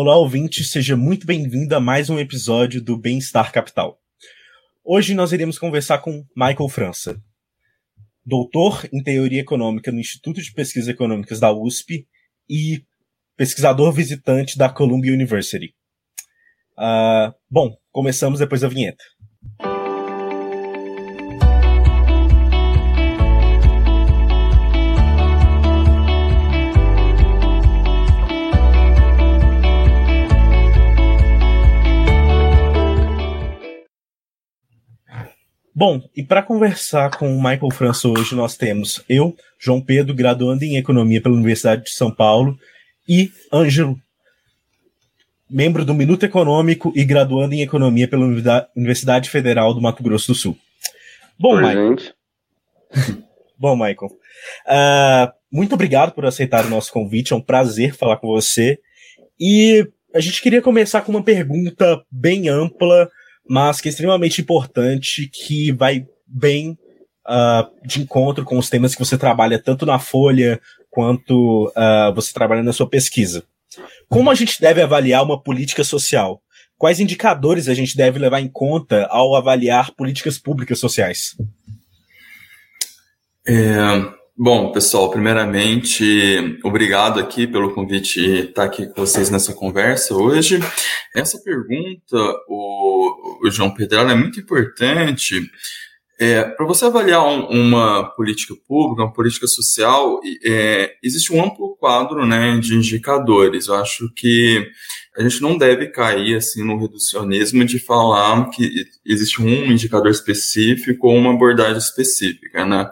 Olá, ouvinte, seja muito bem-vindo a mais um episódio do Bem-Estar Capital. Hoje nós iremos conversar com Michael França, doutor em Teoria Econômica no Instituto de Pesquisas Econômicas da USP e pesquisador visitante da Columbia University. Uh, bom, começamos depois da vinheta. Bom, e para conversar com o Michael França hoje, nós temos eu, João Pedro, graduando em Economia pela Universidade de São Paulo, e Ângelo, membro do Minuto Econômico e graduando em Economia pela Universidade Federal do Mato Grosso do Sul. Bom, Oi, Michael. Bom, Michael. Uh, muito obrigado por aceitar o nosso convite, é um prazer falar com você. E a gente queria começar com uma pergunta bem ampla mas que é extremamente importante, que vai bem uh, de encontro com os temas que você trabalha tanto na Folha quanto uh, você trabalha na sua pesquisa. Como a gente deve avaliar uma política social? Quais indicadores a gente deve levar em conta ao avaliar políticas públicas sociais? É, Bom, pessoal, primeiramente, obrigado aqui pelo convite estar aqui com vocês nessa conversa hoje. Essa pergunta, o, o João Pedro, é muito importante. É, Para você avaliar um, uma política pública, uma política social, é, existe um amplo quadro né, de indicadores. Eu acho que a gente não deve cair assim no reducionismo de falar que existe um indicador específico ou uma abordagem específica, né?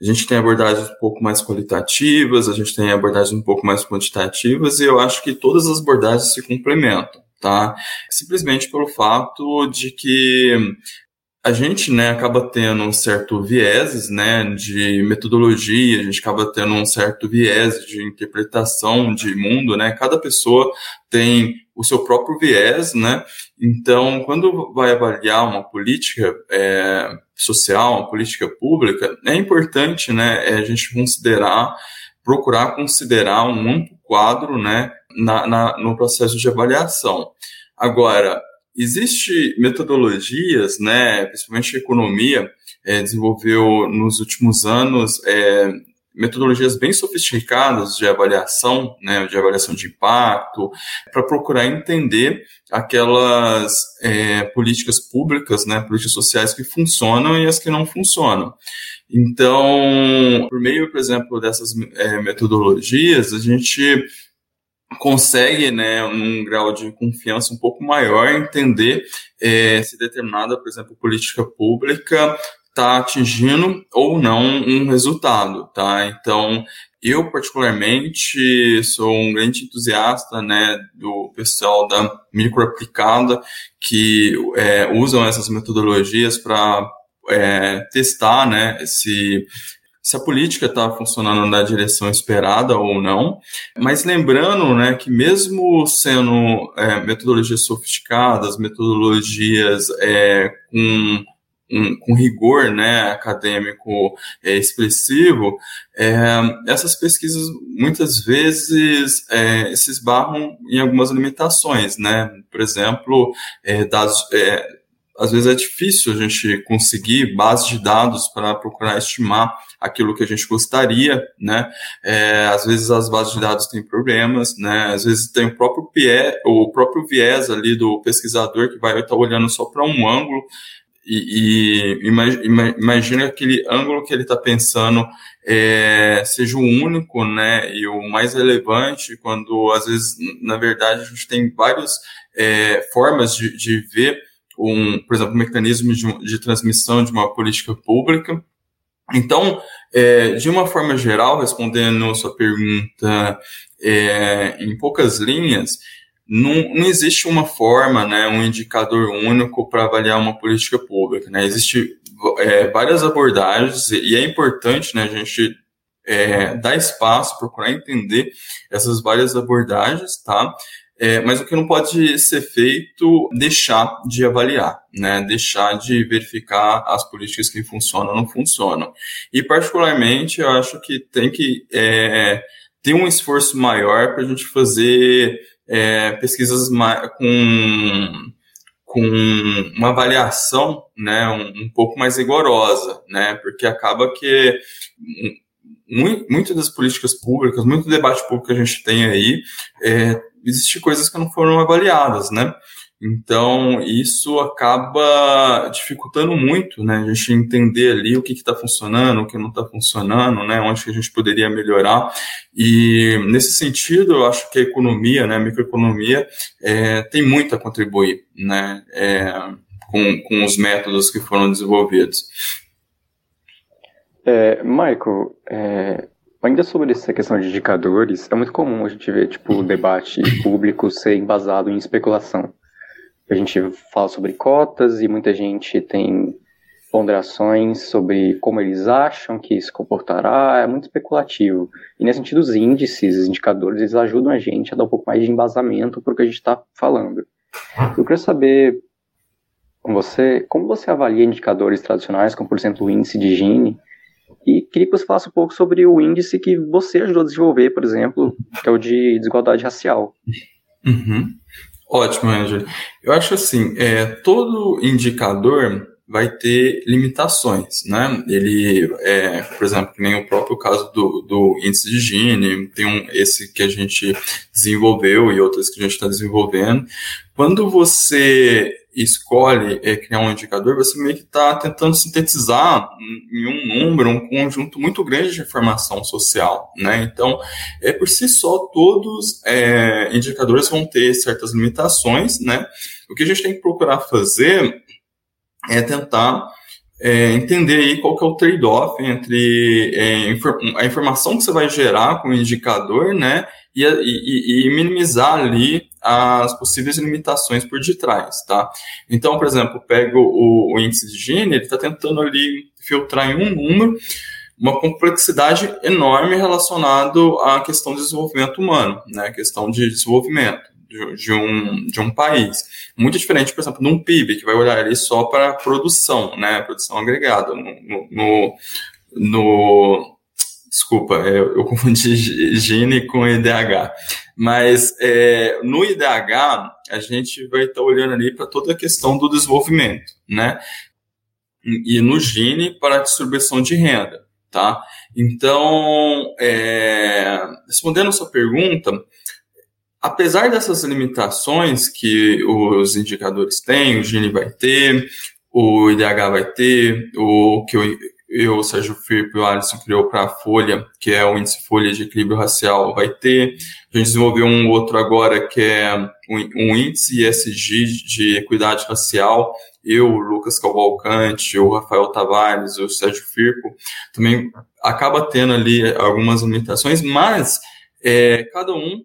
A gente tem abordagens um pouco mais qualitativas, a gente tem abordagens um pouco mais quantitativas, e eu acho que todas as abordagens se complementam, tá? Simplesmente pelo fato de que a gente, né, acaba tendo um certo viés, né, de metodologia, a gente acaba tendo um certo viés de interpretação de mundo, né, cada pessoa tem o seu próprio viés, né, então, quando vai avaliar uma política é, social, uma política pública, é importante, né, é a gente considerar, procurar considerar um amplo quadro, né, na, na no processo de avaliação. Agora, Existe metodologias, né, principalmente a economia, é, desenvolveu nos últimos anos é, metodologias bem sofisticadas de avaliação, né, de avaliação de impacto, para procurar entender aquelas é, políticas públicas, né, políticas sociais que funcionam e as que não funcionam. Então, por meio, por exemplo, dessas é, metodologias, a gente consegue, né, num grau de confiança um pouco maior, entender é, se determinada, por exemplo, política pública está atingindo ou não um resultado, tá? Então, eu particularmente sou um grande entusiasta, né, do pessoal da microaplicada que é, usam essas metodologias para é, testar, né, esse se a política está funcionando na direção esperada ou não. Mas lembrando né, que, mesmo sendo é, metodologias sofisticadas, metodologias é, com um, com rigor né, acadêmico é, expressivo, é, essas pesquisas muitas vezes é, se esbarram em algumas limitações, né? Por exemplo, é, dados é, às vezes é difícil a gente conseguir bases de dados para procurar estimar aquilo que a gente gostaria, né? É, às vezes as bases de dados têm problemas, né? Às vezes tem o próprio viés, o próprio viés ali do pesquisador que vai estar olhando só para um ângulo e, e imagina, aquele ângulo que ele está pensando é, seja o único, né? E o mais relevante, quando às vezes, na verdade, a gente tem várias é, formas de, de ver um, por exemplo, um mecanismo de, de transmissão de uma política pública. Então, é, de uma forma geral, respondendo sua pergunta é, em poucas linhas, não, não existe uma forma, né, um indicador único para avaliar uma política pública. Né? Existem é, várias abordagens e é importante né, a gente é, dar espaço, procurar entender essas várias abordagens, tá? É, mas o que não pode ser feito, deixar de avaliar, né? Deixar de verificar as políticas que funcionam ou não funcionam. E particularmente, eu acho que tem que é, ter um esforço maior para a gente fazer é, pesquisas com com uma avaliação né, um, um, pouco mais rigorosa, né, porque acaba que muito das políticas públicas, muito debate público que a gente tem aí, é, existe coisas que não foram avaliadas, né? Então, isso acaba dificultando muito, né? A gente entender ali o que está funcionando, o que não está funcionando, né? Onde que a gente poderia melhorar. E, nesse sentido, eu acho que a economia, né? A microeconomia é, tem muito a contribuir, né? É, com, com os métodos que foram desenvolvidos. É, Michael, é, Ainda sobre essa questão de indicadores, é muito comum a gente ver, tipo, o debate público ser embasado em especulação. A gente fala sobre cotas e muita gente tem ponderações sobre como eles acham que se comportará, é muito especulativo. E nesse sentido, os índices, os indicadores, eles ajudam a gente a dar um pouco mais de embasamento para o que a gente está falando. Eu queria saber com você, como você avalia indicadores tradicionais, como por exemplo o índice de Gini, e queria que você falasse um pouco sobre o índice que você ajudou a desenvolver, por exemplo, que é o de desigualdade racial. Uhum. Ótimo, Angel. Eu acho assim, é, todo indicador vai ter limitações, né? Ele, é, por exemplo, nem o próprio caso do, do índice de Gini, tem um, esse que a gente desenvolveu e outros que a gente está desenvolvendo. Quando você escolhe é, criar um indicador, você meio que está tentando sintetizar em um número, um conjunto muito grande de informação social, né? Então, é por si só, todos é, indicadores vão ter certas limitações, né? O que a gente tem que procurar fazer é tentar é, entender aí qual que é o trade-off entre é, a informação que você vai gerar com o indicador, né, e, e, e, minimizar ali as possíveis limitações por detrás, tá? Então, por exemplo, pego o, o índice de Gini, ele está tentando ali filtrar em um número uma complexidade enorme relacionado à questão do desenvolvimento humano, né, questão de desenvolvimento de, um, de um país. Muito diferente, por exemplo, de um PIB, que vai olhar ali só para a produção, né, produção agregada. No, no, no desculpa, é, eu, eu confundi Gini com IDH. Mas é, no IDH, a gente vai estar tá olhando ali para toda a questão do desenvolvimento, né? E no Gini para a distribuição de renda, tá? Então, é, respondendo a sua pergunta, apesar dessas limitações que os indicadores têm, o Gini vai ter, o IDH vai ter, o que eu, eu Sérgio Firpo e o Alisson criou para a Folha, que é o índice Folha de Equilíbrio Racial, vai ter. A gente desenvolveu um outro agora que é um, índice ESG de equidade racial. Eu, o Lucas Cavalcante, o Rafael Tavares, o Sérgio Firpo, também acaba tendo ali algumas limitações, mas é, cada um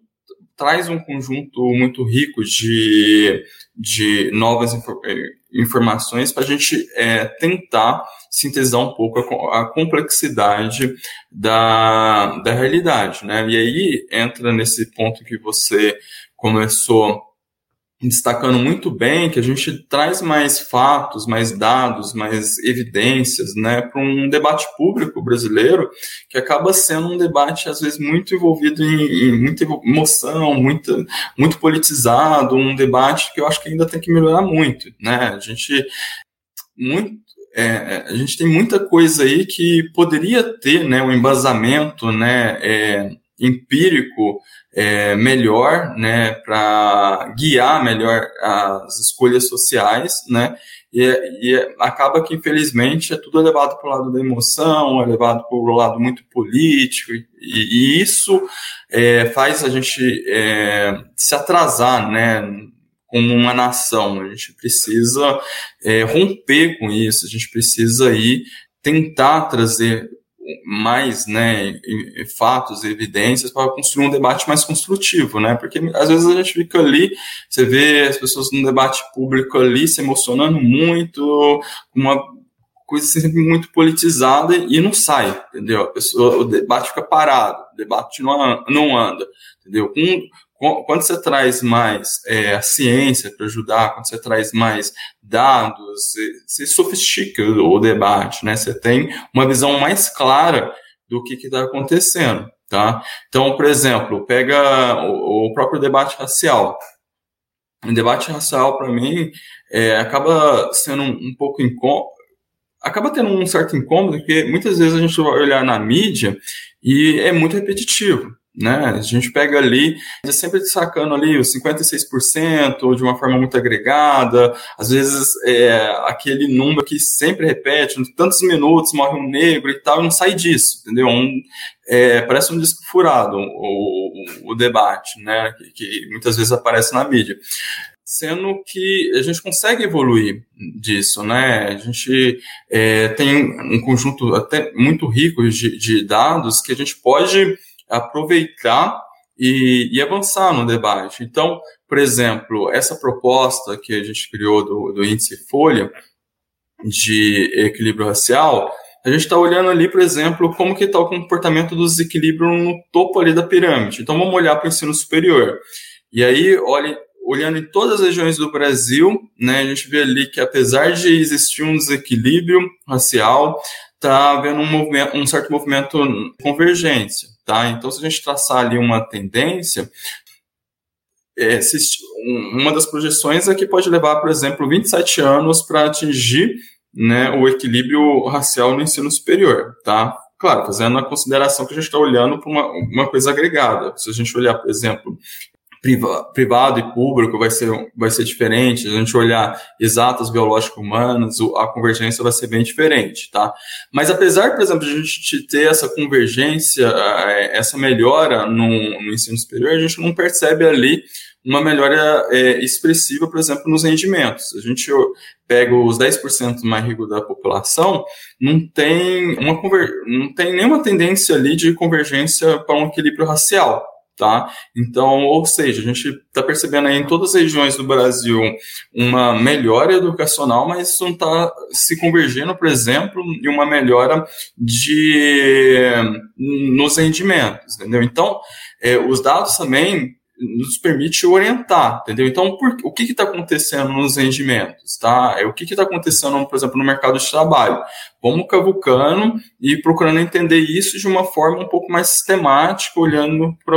traz um conjunto muito rico de, de novas eh, informações para a gente é, tentar sintetizar um pouco a, a, complexidade da, da realidade. Né? E aí entra nesse ponto que você começou destacando muito bem que a gente traz mais fatos, mais dados, mais evidências, né, para um debate público brasileiro que acaba sendo um debate às vezes muito envolvido em, em muita emoção, muito, muito politizado, um debate que eu acho que ainda tem que melhorar muito, né? A gente muito é, a gente tem muita coisa aí que poderia ter, né, um embasamento, né, é, empírico é, melhor, né, para guiar melhor as escolhas sociais, né, e, e, acaba que infelizmente é tudo levado para o lado da emoção, é levado para o lado muito político, e, e isso é, faz a gente é, se atrasar, né, como uma nação. A gente precisa é, romper com isso, a gente precisa aí tentar trazer mais né, fatos, evidências para construir um debate mais construtivo, né? Porque às vezes a gente fica ali, você vê as pessoas no debate público ali se emocionando muito, uma coisa assim, sempre muito politizada e não sai, entendeu? Pessoa, o debate fica parado, o debate não, não anda, entendeu? Com, quando você traz mais é, a ciência para ajudar, quando você traz mais dados, você, você sofistica o, o, debate, né? Você tem uma visão mais clara do que está acontecendo, tá? Então, por exemplo, pega o, o próprio debate racial. O debate racial, para mim, é, acaba sendo um, um pouco incômodo, acaba tendo um certo incômodo, porque muitas vezes a gente vai olhar na mídia e é muito repetitivo. Né? A gente pega ali, é sempre destacando ali os 56%, ou de uma forma muito agregada, às vezes é aquele número que sempre repete, tantos minutos morre um negro e tal, e não sai disso, entendeu? Um, é, parece um disco furado o, o, o debate, né? Que, que, muitas vezes aparece na mídia sendo que a gente consegue evoluir disso, né? A gente é, tem um conjunto até muito rico de, de, dados que a gente pode aproveitar e, e, avançar no debate. Então, por exemplo, essa proposta que a gente criou do, do índice Folha de equilíbrio racial, a gente está olhando ali, por exemplo, como que está o comportamento do desequilíbrio no topo ali da pirâmide. Então, vamos olhar para o ensino superior. E aí, olhe, olhando em todas as regiões do Brasil, né, a gente vê ali que apesar de existir um desequilíbrio racial, está havendo um, um certo movimento de convergência, tá? Então, se a gente traçar ali uma tendência, é, uma das projeções é que pode levar, por exemplo, 27 anos para atingir né, o equilíbrio racial no ensino superior, tá? Claro, fazendo a consideração que a gente está olhando para uma, uma coisa agregada. Se a gente olhar, por exemplo, privado e público vai ser, vai ser diferente, a gente olhar exatas biológicas humanas, a convergência vai ser bem diferente, tá? Mas apesar, por exemplo, de a gente ter essa convergência, é, essa melhora no, no ensino superior, a gente não percebe ali uma melhora é, expressiva, por exemplo, nos rendimentos. A gente pega os 10% mais ricos da população, não tem, uma não tem nenhuma tendência ali de convergência para um equilíbrio racial tá? Então, ou seja, a gente está percebendo aí em todas as regiões do Brasil uma melhora educacional, mas isso não está se convergindo, por exemplo, em uma melhora de nos rendimentos, entendeu? Então, é, os dados também nos permite orientar, entendeu? Então, por, o que está acontecendo nos rendimentos, tá? É, o que está acontecendo, por exemplo, no mercado de trabalho? Vamos cavucando e procurando entender isso de uma forma um pouco mais sistemática, olhando para,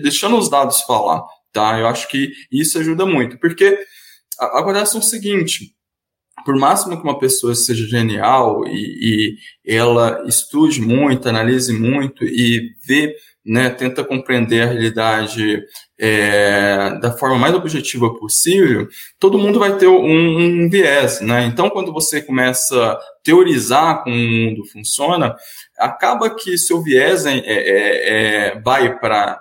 deixando os dados falar, tá? Eu acho que isso ajuda muito, porque é o seguinte, por máximo que uma pessoa seja genial e, e ela estude muito, analise muito e vê né, tenta compreender a realidade é, da forma mais objetiva possível, todo mundo vai ter um, um, viés, né? Então, quando você começa a teorizar como o mundo funciona, acaba que seu viés é, é, é vai para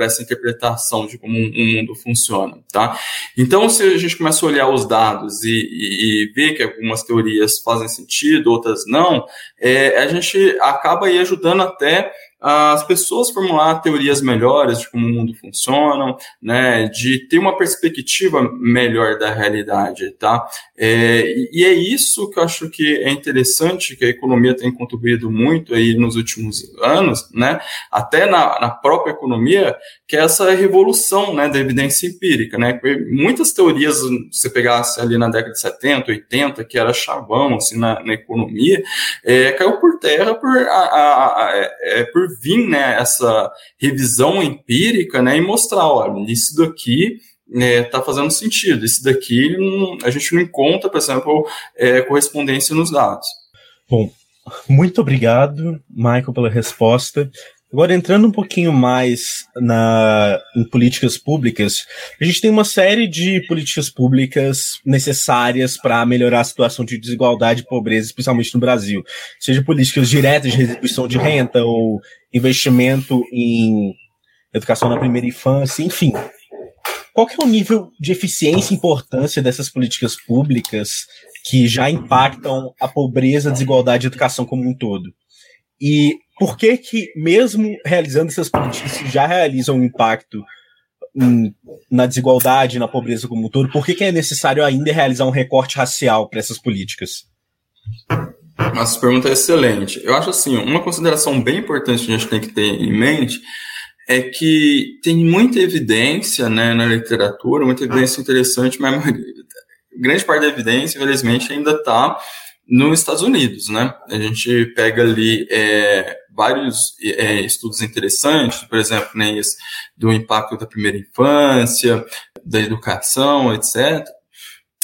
essa interpretação de como um, um, mundo funciona, tá? Então, se a gente começa a olhar os dados e, e, e ver que algumas teorias fazem sentido, outras não, é, a gente acaba aí ajudando até as pessoas formular teorias melhores de como o mundo funciona, né, de ter uma perspectiva melhor da realidade, tá? É, e é isso que eu acho que é interessante, que a economia tem contribuído muito aí nos últimos anos, né, até na, na própria economia, que é essa revolução, né, da evidência empírica, né, muitas teorias, se você pegasse ali na década de 70, 80, que era chavão, assim, na, na economia, é, caiu por terra por, a, a, a, é, é por vir, né, essa revisão empírica, né, e mostrar, olha, isso daqui está né, tá fazendo sentido, isso daqui a gente não encontra, por exemplo, é, correspondência nos dados. Bom, muito obrigado, Michael, pela resposta. Agora, entrando um pouquinho mais na, em políticas públicas, a gente tem uma série de políticas públicas necessárias para melhorar a situação de desigualdade e pobreza, especialmente no Brasil. Seja políticas diretas de retribuição de renda ou investimento em educação na primeira infância, enfim. Qual que é o nível de eficiência e importância dessas políticas públicas que já impactam a pobreza, a desigualdade e a educação como um todo? E por que que, mesmo realizando essas políticas que já realizam um impacto em, na desigualdade, na pobreza como um todo, por que, que é necessário ainda realizar um recorte racial para essas políticas? Essa pergunta é excelente. Eu acho assim, uma consideração bem importante que a gente tem que ter em mente é que tem muita evidência né, na literatura, muita evidência interessante, mas grande parte da evidência, infelizmente, ainda está nos Estados Unidos, né? A gente pega ali é, vários é, estudos interessantes, por exemplo, né, esse do impacto da primeira infância, da educação, etc.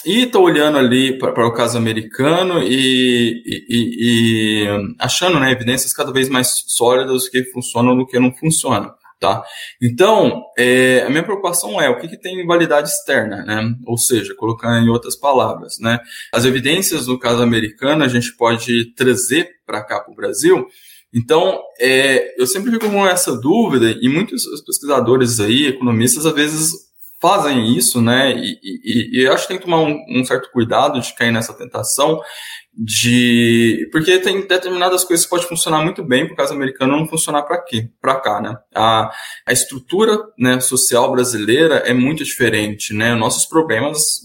E estou olhando ali para o caso americano e, e, e, achando né, evidências cada vez mais sólidas que funcionam do que não funciona. Tá? Então, é, a minha preocupação é o que, que tem validade externa, né? Ou seja, colocar em outras palavras, né? As evidências do caso americano a gente pode trazer para cá para o Brasil. Então, é, eu sempre fico com essa dúvida e muitos pesquisadores aí, economistas, às vezes fazem isso, né? E, e, e eu acho que tem que tomar um, um certo cuidado de cair nessa tentação de porque tem determinadas coisas que pode funcionar muito bem para o caso americano não funcionar para aqui para cá né? A, a estrutura né, social brasileira é muito diferente né? Nossos problemas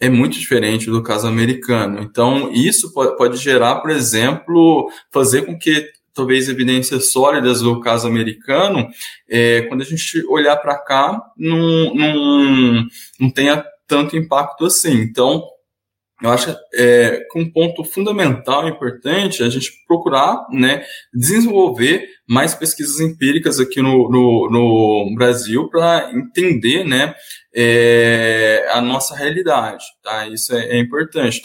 é muito diferente do caso americano. Então isso pode gerar por exemplo fazer com que talvez evidências sólidas do caso americano é, quando a gente olhar para cá não, não, não tenha tanto impacto assim então eu acho é, que um ponto fundamental e importante é a gente procurar né, desenvolver mais pesquisas empíricas aqui no, no, no Brasil para entender né, é, a nossa realidade. Tá? Isso é, é importante.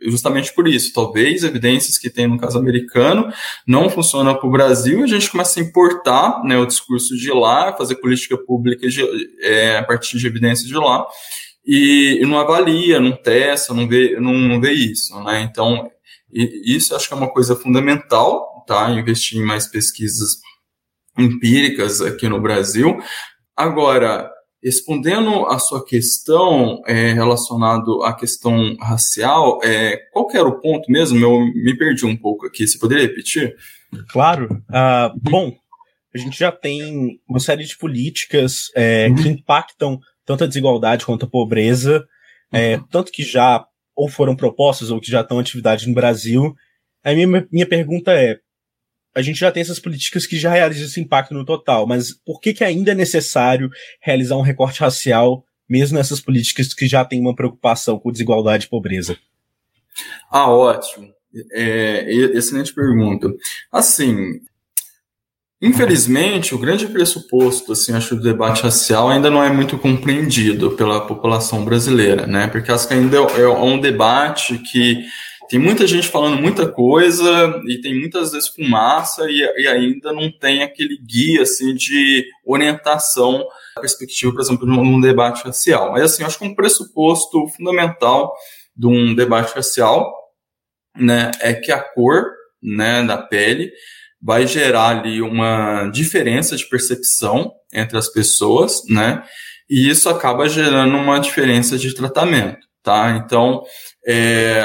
Justamente por isso, talvez evidências que tem no caso americano não funcionam para o Brasil e a gente começa a importar né, o discurso de lá, fazer política pública de, é, a partir de evidências de lá e, e não avalia, não testa, não vê, não, não vê isso, né? Então, isso acho que é uma coisa fundamental, tá? Investir em mais pesquisas empíricas aqui no Brasil. Agora, respondendo a sua questão é, relacionado à questão racial, é, qual que era o ponto mesmo? Eu me perdi um pouco aqui. Você poderia repetir? Claro. Uh, bom, a gente já tem uma série de políticas é, que impactam tanto a desigualdade quanto a pobreza, é, uhum. tanto que já ou foram propostas ou que já estão em atividade no Brasil. A minha, minha pergunta é, a gente já tem essas políticas que já realizam esse impacto no total, mas por que, que ainda é necessário realizar um recorte racial, mesmo nessas políticas que já têm uma preocupação com desigualdade e pobreza? Ah, ótimo. É, excelente pergunta. Assim, Infelizmente, o grande pressuposto, assim, acho, do debate racial ainda não é muito compreendido pela população brasileira, né? Porque acho que ainda é um debate que tem muita gente falando muita coisa e tem muitas vezes fumaça e, e ainda não tem aquele guia, assim, de orientação perspectiva, por exemplo, num, num debate racial. Mas, assim, acho que um pressuposto fundamental de um debate racial, né, é que a cor, né, da pele vai gerar ali uma diferença de percepção entre as pessoas, né? E isso acaba gerando uma diferença de tratamento, tá? Então, é,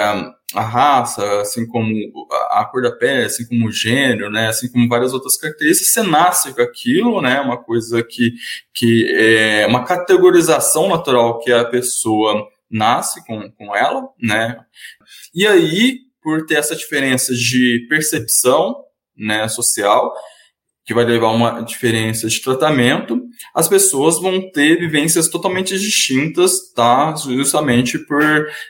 a raça, assim como a cor da pele, assim como o gênero, né, assim como várias outras características, você nasce com aquilo, né, uma coisa que, que é uma categorização natural que a pessoa nasce com, com ela, né, e aí, por ter essa diferença de percepção, né, social, que vai levar a uma diferença de tratamento, as pessoas vão ter vivências totalmente distintas, tá? Justamente por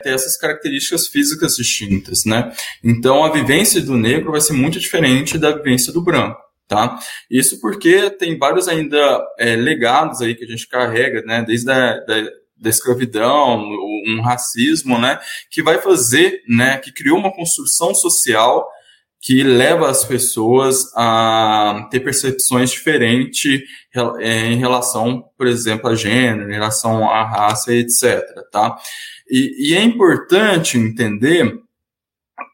ter essas características físicas distintas, né? Então, a vivência do negro vai ser muito diferente da vivência do branco. Tá? Isso porque tem vários ainda é, legados aí que a gente carrega, né? Desde a da, da escravidão, um racismo, né? Que vai fazer, né? Que criou uma construção social que leva as pessoas a ter percepções diferentes é, em relação, por exemplo, a gênero, em relação à raça, etc. Tá? E, e é importante entender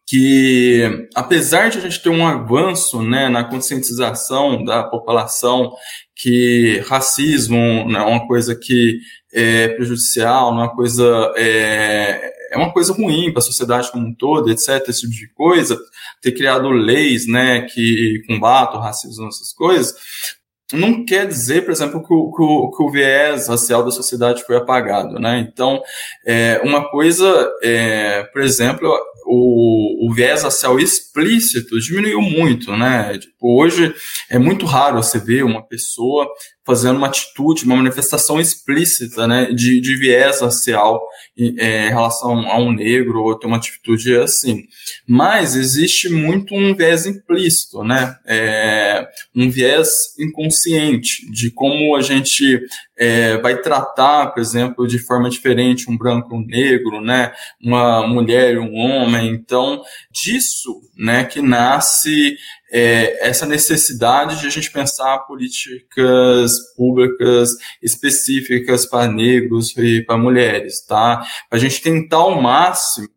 que, apesar de a gente ter um avanço né, na conscientização da população que racismo não é uma coisa que é prejudicial, não é uma coisa é, é uma coisa ruim para a sociedade como um todo, etc, esse tipo de coisa, ter criado leis, né, que combatam o racismo, essas coisas, não quer dizer, por exemplo, que o, que o, que o viés racial da sociedade foi apagado, né? Então, é, uma coisa, é, por exemplo, o, o viés racial explícito diminuiu muito, né? Tipo, hoje é muito raro você ver uma pessoa fazendo uma atitude, uma manifestação explícita, né, de, de viés racial é, em relação a um negro ou ter uma atitude assim. Mas existe muito um viés implícito, né, é, um viés inconsciente de como a gente é, vai tratar, por exemplo, de forma diferente um branco um negro, né, uma mulher um homem. Então, disso, né, que nasce é, essa necessidade de a gente pensar políticas públicas específicas para negros e para mulheres, tá? Para a gente tentar ao máximo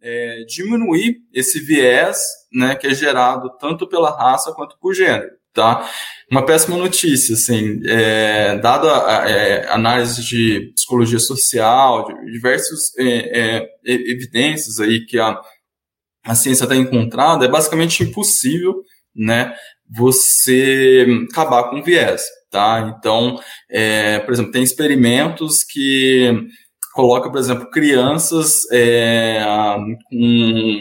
é, diminuir esse viés, né, que é gerado tanto pela raça quanto por gênero, tá? Uma péssima notícia, assim, é, dada a, é, análise de psicologia social, de diversas é, é, evidências aí que a, a ciência está encontrando, é basicamente impossível né, você acabar com viés, tá? Então, é, por exemplo, tem experimentos que coloca, por exemplo, crianças é, com,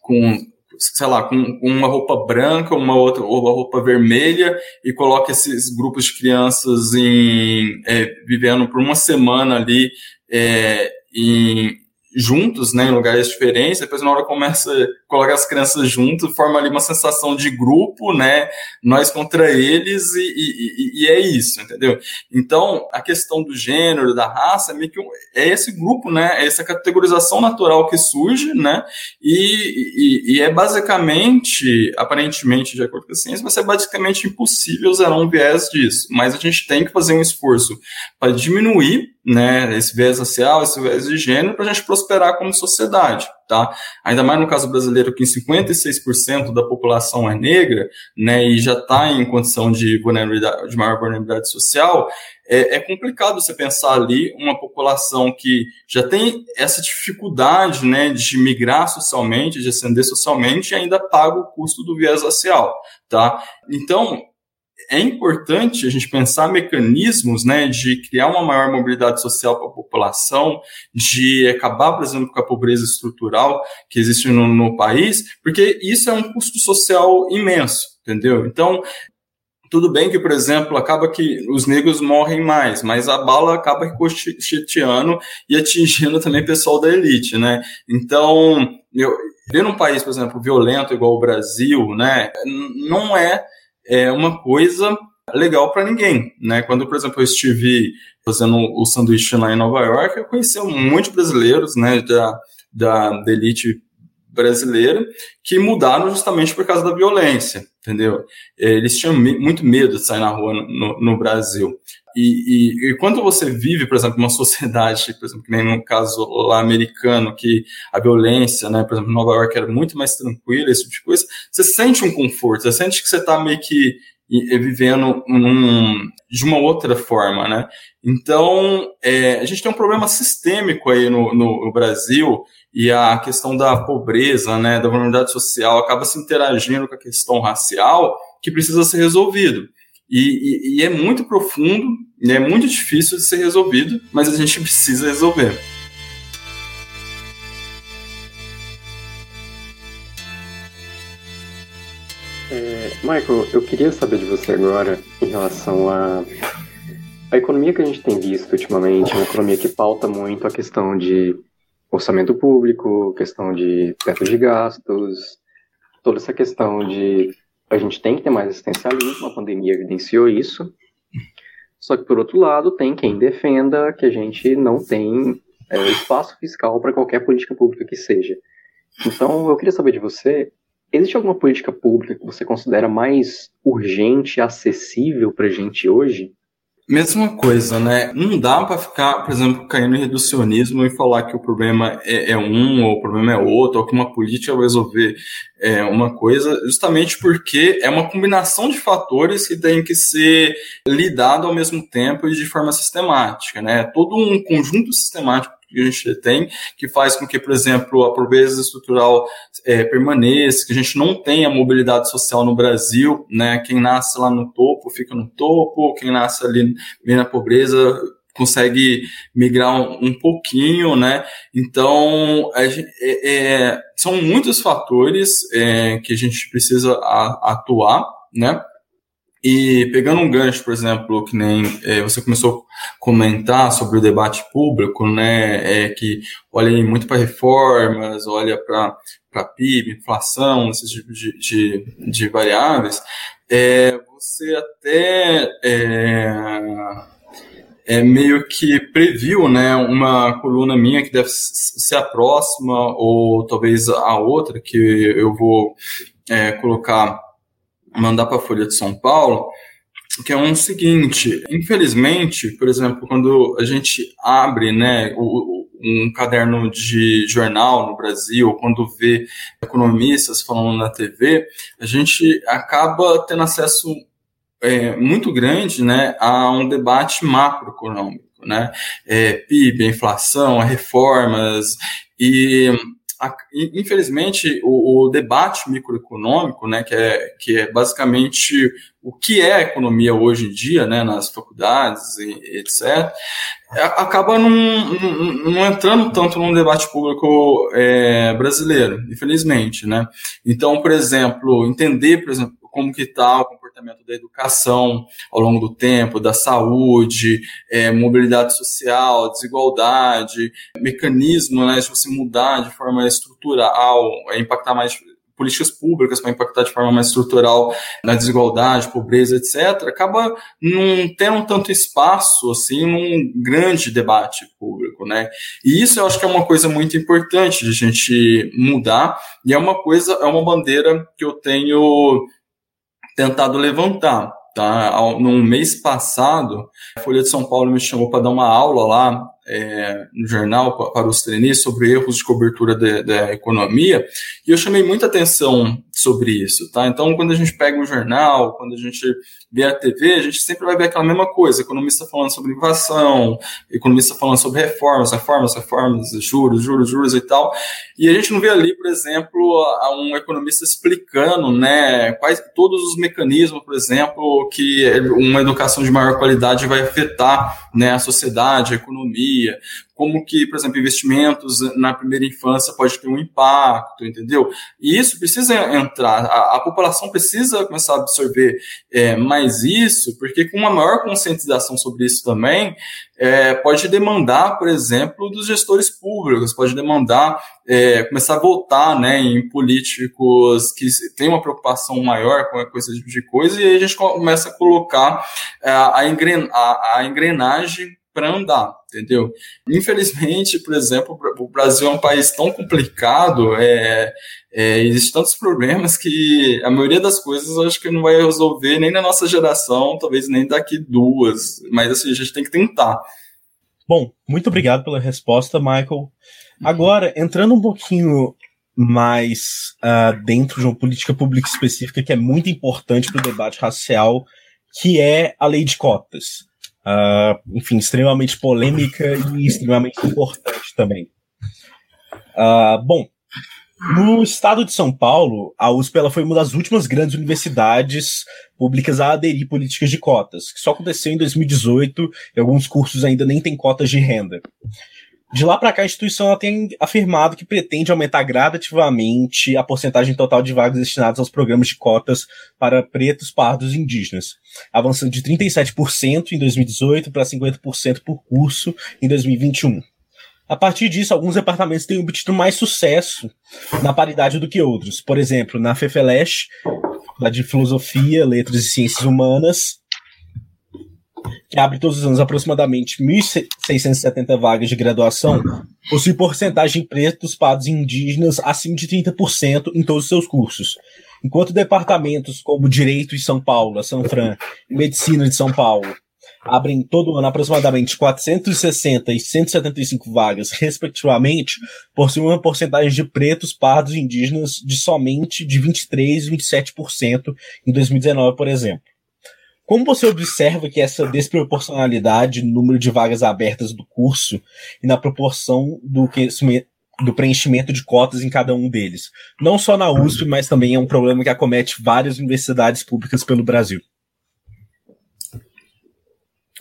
com sei lá, com uma roupa branca, uma outra uma roupa vermelha e coloca esses grupos de crianças em é, vivendo por uma semana ali é, em, juntos, né, em lugares diferentes, depois na hora começa a colocar as crianças juntos, forma ali uma sensação de grupo, né, nós contra eles e, e, e, é isso, entendeu? Então, a questão do gênero, da raça, é meio que é esse grupo, né, é essa categorização natural que surge, né, e, e, é basicamente, aparentemente, de acordo com a ciência, vai ser basicamente impossível zerar um viés disso, mas a gente tem que fazer um esforço para diminuir né, esse viés racial, esse viés de gênero, para a gente prosperar como sociedade, tá? Ainda mais no caso brasileiro, que 56% da população é negra, né, e já está em condição de, vulnerabilidade, de maior vulnerabilidade social, é, é, complicado você pensar ali uma população que já tem essa dificuldade, né, de migrar socialmente, de ascender socialmente, e ainda paga o custo do viés racial, tá? Então, é importante a gente pensar mecanismos né, de criar uma maior mobilidade social para a população, de acabar, por exemplo, com a pobreza estrutural que existe no, no país, porque isso é um custo social imenso, entendeu? Então, tudo bem que, por exemplo, acaba que os negros morrem mais, mas a bala acaba ricocheteando e atingindo também o pessoal da elite, né? Então, eu, ver um país, por exemplo, violento igual o Brasil, né, não é é uma coisa legal para ninguém, né? Quando, por exemplo, eu estive fazendo o sanduíche lá em Nova York, eu conheci de brasileiros, né, da, da, da elite brasileira, que mudaram justamente por causa da violência, entendeu? Eles tinham muito medo de sair na rua no, no Brasil. E, e, e, quando você vive, por exemplo, uma sociedade, por exemplo, que nem no caso lá americano, que a violência, né, por exemplo, Nova York era muito mais tranquila, esse tipo de coisa, você sente um conforto, você sente que você está meio que vivendo de uma outra forma, né? Então, é, a gente tem um problema sistêmico aí no, no, no, Brasil e a questão da pobreza, né, da vulnerabilidade social acaba se interagindo com a questão racial que precisa ser resolvido. E, e, e é muito profundo, e é muito difícil de ser resolvido, mas a gente precisa resolver. É, Michael, eu queria saber de você agora em relação a a economia que a gente tem visto ultimamente uma economia que pauta muito a questão de orçamento público, questão de teto de gastos, toda essa questão de a gente tem que ter mais assistencialismo, a pandemia evidenciou isso. Só que, por outro lado, tem quem defenda que a gente não tem é, espaço fiscal para qualquer política pública que seja. Então, eu queria saber de você: existe alguma política pública que você considera mais urgente e acessível para a gente hoje? Mesma coisa, né? Não dá para ficar, por exemplo, caindo em reducionismo e falar que o problema é, é, um ou o problema é outro, ou que uma política vai resolver é, uma coisa, justamente porque é uma combinação de fatores que tem que ser lidado ao mesmo tempo e de forma sistemática, né? Todo um conjunto sistemático que a gente tem, que faz com que, por exemplo, a pobreza estrutural é, permaneça, que a gente não tenha mobilidade social no Brasil, né? Quem nasce lá no topo fica no topo, quem nasce ali na pobreza consegue migrar um, um pouquinho, né? Então, é, é, são muitos fatores é, que a gente precisa a, atuar, né? E pegando um gancho, por exemplo, que nem é, você começou a comentar sobre o debate público, né, é, que olha muito para reformas, olha para PIB, inflação, esses tipos de, de, de variáveis, é, você até é, é, meio que previu né, uma coluna minha que deve ser a próxima, ou talvez a outra, que eu vou é, colocar mandar para a Folha de São Paulo, que é um seguinte, infelizmente, por exemplo, quando a gente abre, né, o, um caderno de jornal no Brasil, quando vê economistas falando na TV, a gente acaba tendo acesso é, muito grande, né, a um debate macroeconômico, né, é, PIB, inflação, reformas e infelizmente, o, o, debate microeconômico, né, que é, que é basicamente o que é a economia hoje em dia, né, nas faculdades e, etc., acaba não, entrando tanto no debate público é, brasileiro, infelizmente, né. Então, por exemplo, entender, por exemplo, como que está o comportamento da educação ao longo do tempo, da saúde, é, mobilidade social, desigualdade, mecanismo né, de você mudar de forma estrutural, é, impactar mais políticas públicas para impactar de forma mais estrutural na desigualdade, pobreza, etc., acaba não tendo tanto espaço assim num grande debate público, né? E isso eu acho que é uma coisa muito importante de a gente mudar e é uma coisa, é uma bandeira que eu tenho tentado levantar. Tá? No mês passado, a Folha de São Paulo me chamou para dar uma aula lá é, no jornal para os trainees sobre erros de cobertura da economia, e eu chamei muita atenção sobre isso, tá? Então, quando a gente pega um jornal, quando a gente vê a TV, a gente sempre vai ver aquela mesma coisa, economista falando sobre inflação, economista falando sobre reformas, reformas, reformas, juros, juros, juros e tal, e a gente não vê ali, por exemplo, um economista explicando, né, quais todos os mecanismos, por exemplo, que uma educação de maior qualidade vai afetar, né, a sociedade, a economia, como que, por exemplo, investimentos na primeira infância pode ter um impacto, entendeu? E isso precisa entrar, a, a população precisa começar a absorver é, mais isso, porque com uma maior conscientização sobre isso também, é, pode demandar, por exemplo, dos gestores públicos, pode demandar é, começar a voltar né, em políticos que têm uma preocupação maior com, com esse tipo de coisa, e aí a gente começa a colocar é, a, engren, a, a engrenagem para andar, entendeu? Infelizmente, por exemplo, o Brasil é um país tão complicado, é, é, existem tantos problemas que a maioria das coisas eu acho que não vai resolver nem na nossa geração, talvez nem daqui duas, mas assim, a gente tem que tentar. Bom, muito obrigado pela resposta, Michael. Agora, entrando um pouquinho mais uh, dentro de uma política pública específica que é muito importante para o debate racial, que é a lei de cotas uh, enfim, extremamente polêmica e extremamente importante também. Uh, bom, no estado de São Paulo, a USP ela foi uma das últimas grandes universidades públicas a aderir políticas de cotas, que só aconteceu em 2018 e alguns cursos ainda nem têm cotas de renda. De lá para cá, a instituição tem afirmado que pretende aumentar gradativamente a porcentagem total de vagas destinadas aos programas de cotas para pretos, pardos e indígenas, avançando de 37% em 2018 para 50% por curso em 2021. A partir disso, alguns departamentos têm obtido mais sucesso na paridade do que outros. Por exemplo, na FEFELESH, da de Filosofia, Letras e Ciências Humanas, que abre todos os anos aproximadamente 1.670 vagas de graduação, possui porcentagem de pretos, pardos e indígenas acima de 30% em todos os seus cursos. Enquanto departamentos como Direito de São Paulo, São Fran, e Medicina de São Paulo abrem todo ano aproximadamente 460 e 175 vagas, respectivamente, possuem uma porcentagem de pretos, pardos e indígenas de somente de 23 e 27% em 2019, por exemplo. Como você observa que essa desproporcionalidade no número de vagas abertas do curso e na proporção do, do preenchimento de cotas em cada um deles? Não só na USP, mas também é um problema que acomete várias universidades públicas pelo Brasil.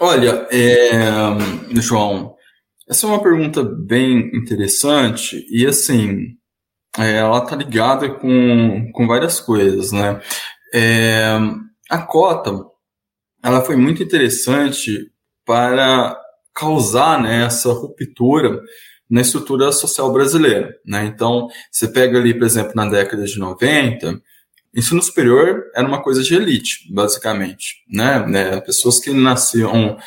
Olha, é, João, essa é uma pergunta bem interessante e assim, é, ela tá ligada com, com várias coisas, né? É, a cota, ela foi muito interessante para causar né, essa ruptura na estrutura social brasileira. Né? Então, você pega ali, por exemplo, na década de 90, ensino superior era uma coisa de elite, basicamente. Né? né? Pessoas que nasciam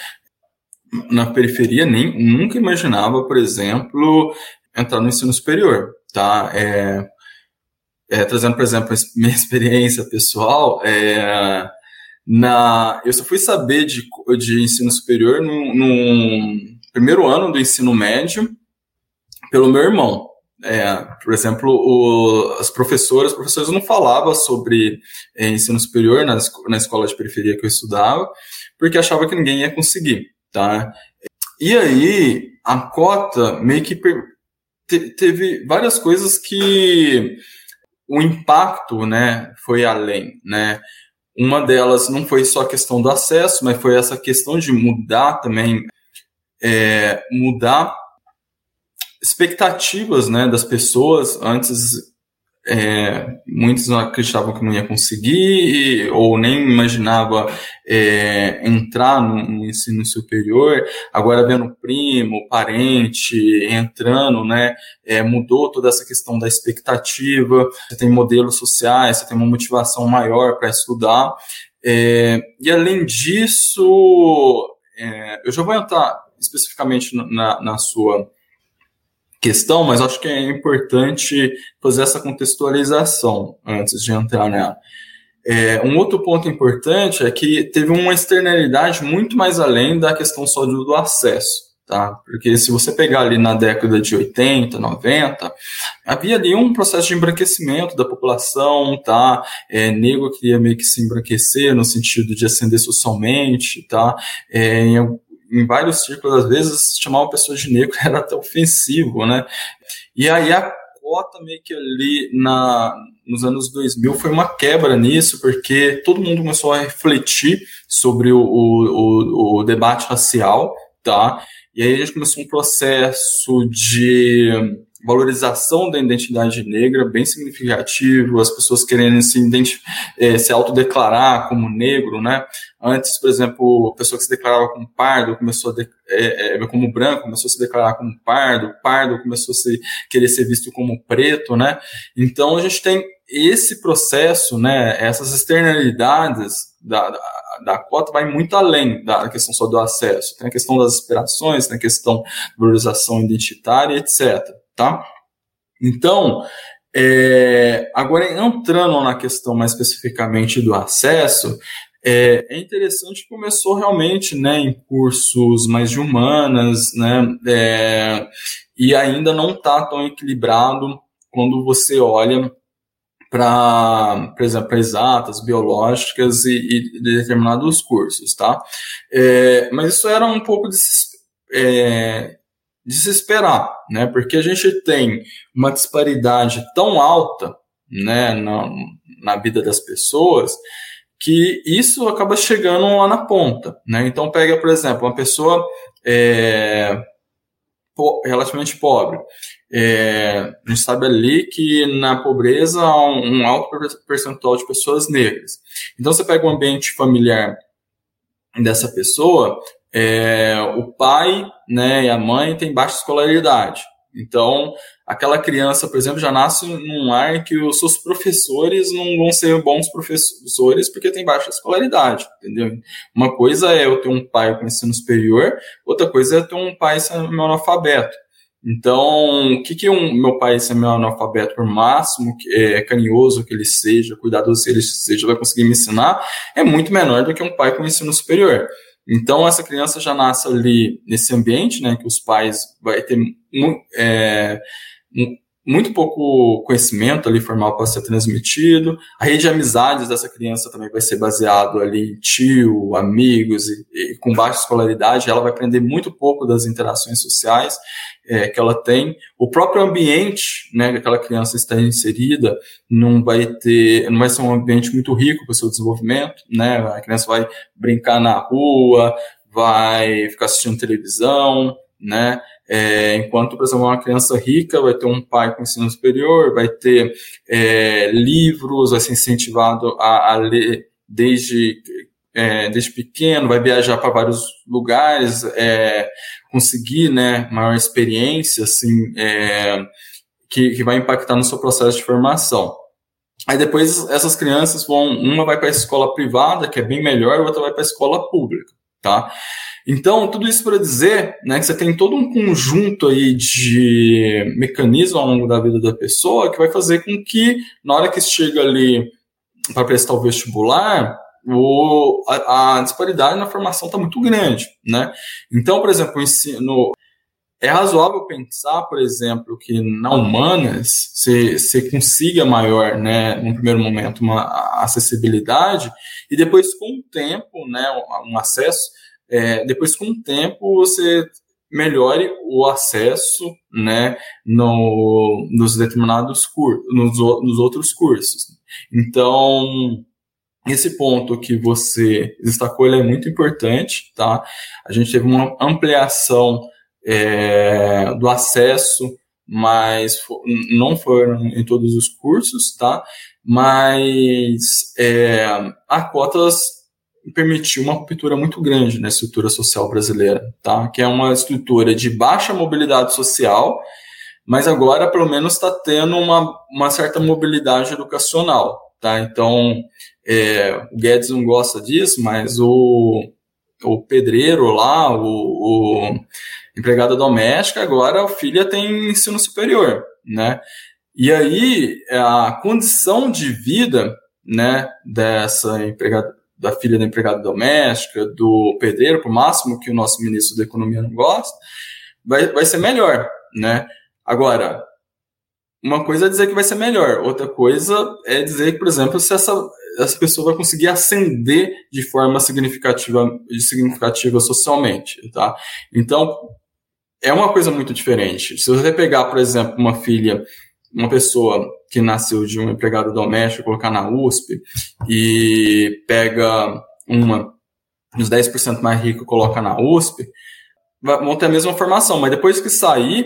na periferia nem nunca imaginava, por exemplo, entrar no ensino superior. Tá? É, é, trazendo, por exemplo, minha experiência pessoal, é, na, eu só fui saber de, de ensino superior no, no primeiro ano do ensino médio pelo meu irmão. É, por exemplo, o, as professoras, os professores não falavam sobre é, ensino superior na, na escola de periferia que eu estudava, porque achava que ninguém ia conseguir, tá? E aí, a cota meio que te, teve várias coisas que o impacto, né, foi além, né? Uma delas não foi só a questão do acesso, mas foi essa questão de mudar também, é, mudar expectativas né, das pessoas. Antes, é, muitos acreditavam que não ia conseguir, ou nem imaginava é, entrar no, no, ensino superior. Agora, vendo primo, parente entrando, né, é, mudou toda essa questão da expectativa. Você tem modelos sociais, você tem uma motivação maior para estudar. É, e além disso, é, eu já vou entrar especificamente na, na sua questão, mas acho que é importante fazer essa contextualização antes de entrar nela. É, um outro ponto importante é que teve uma externalidade muito mais além da questão só do, acesso. Tá? Porque se você pegar ali na década de 80, 90, havia ali um processo de embranquecimento da população, tá? É, negro queria meio que se embranquecer no sentido de ascender socialmente, tá? É, em em vários círculos, às vezes, chamar uma pessoa de negro era até ofensivo, né? E aí a cota meio que ali na, nos anos 2000 foi uma quebra nisso, porque todo mundo começou a refletir sobre o, o, o, o debate racial, tá? E aí a gente começou um processo de valorização da identidade negra bem significativo, as pessoas querendo se, é, se autodeclarar como negro, né? Antes, por exemplo, a pessoa que se declarava como pardo começou a de, é, como branco começou a se declarar como pardo, pardo começou a se, querer ser visto como preto, né? Então a gente tem esse processo, né? Essas externalidades da, da da cota vai muito além da questão só do acesso. Tem a questão das aspirações, tem a questão da valorização identitária, etc tá? Então, é, agora entrando na questão mais especificamente do acesso, é, é, interessante que começou realmente né, em cursos mais de humanas, né, é, e ainda não está tão equilibrado quando você olha para, por exemplo, exatas, biológicas e, e, determinados cursos, tá? É, mas isso era um pouco de, é, de se esperar, né? Porque a gente tem uma disparidade tão alta, né, na, na vida das pessoas, que isso acaba chegando lá na ponta, né? Então pega, por exemplo, uma pessoa é, po relativamente pobre. É, a gente sabe ali que na pobreza há um, um alto percentual de pessoas negras. Então você pega um ambiente familiar dessa pessoa, é, o pai né, e a mãe têm baixa escolaridade. Então, aquela criança, por exemplo, já nasce num em que os seus professores não vão ser bons professores porque tem baixa escolaridade, entendeu? Uma coisa é eu ter um pai com ensino superior, outra coisa é ter um pai semi-analfabeto. Então, o que, que um, meu pai semi-analfabeto, por máximo que é, carinhoso que ele seja, cuidadoso que ele seja, vai conseguir me ensinar, é muito menor do que um pai com ensino superior. Então, essa criança já nasce ali nesse ambiente, né, que os pais vai ter é, muito pouco conhecimento ali formal para ser transmitido. A rede de amizades dessa criança também vai ser baseado ali em tio, amigos e, e com baixa escolaridade. Ela vai aprender muito pouco das interações sociais é, que ela tem. O próprio ambiente, né, que aquela criança está inserida, não vai ter, não vai ser um ambiente muito rico para o seu desenvolvimento, né? A criança vai brincar na rua, vai ficar assistindo televisão, né? É, enquanto, por exemplo, uma criança rica vai ter um pai com ensino superior, vai ter é, livros, vai ser incentivado a, a ler desde, é, desde pequeno, vai viajar para vários lugares, é, conseguir né, maior experiência, assim, é, que, que vai impactar no seu processo de formação. Aí depois essas crianças vão, uma vai para a escola privada, que é bem melhor, e outra vai para a escola pública, tá? Então, tudo isso para dizer né, que você tem todo um conjunto aí de mecanismos ao longo da vida da pessoa que vai fazer com que, na hora que chega ali para prestar o vestibular, o, a, a, disparidade na formação está muito grande. Né? Então, por exemplo, o ensino. É razoável pensar, por exemplo, que na humanas você, consiga maior, né, num primeiro momento, uma acessibilidade, e depois, com o tempo, né, um acesso, é, depois com o tempo você melhore o acesso né, no, nos determinados cursos, nos, nos outros cursos. Então, esse ponto que você destacou é muito importante, tá? A gente teve uma ampliação é, do acesso, mas não foram em todos os cursos, tá? Mas é, há cotas permitiu uma ruptura muito grande na estrutura social brasileira, tá? Que é uma estrutura de baixa mobilidade social, mas agora pelo menos está tendo uma, uma certa mobilidade educacional, tá? Então, é, o Guedes não gosta disso, mas o, o pedreiro lá, o, o empregada doméstica, agora a filha tem ensino superior, né? E aí, a condição de vida, né, dessa empregada da filha da empregada doméstica, do pedreiro, por máximo que o nosso ministro da Economia não gosta, vai, vai ser melhor, né? Agora, uma coisa é dizer que vai ser melhor, outra coisa é dizer, por exemplo, se essa, essa pessoa vai conseguir ascender de forma significativa, significativa socialmente, tá? Então, é uma coisa muito diferente. Se você pegar, por exemplo, uma filha, uma pessoa que nasceu de um empregado doméstico, colocar na USP, e pega uma dos 10% mais ricos coloca na USP, vão ter a mesma formação, mas depois que sair,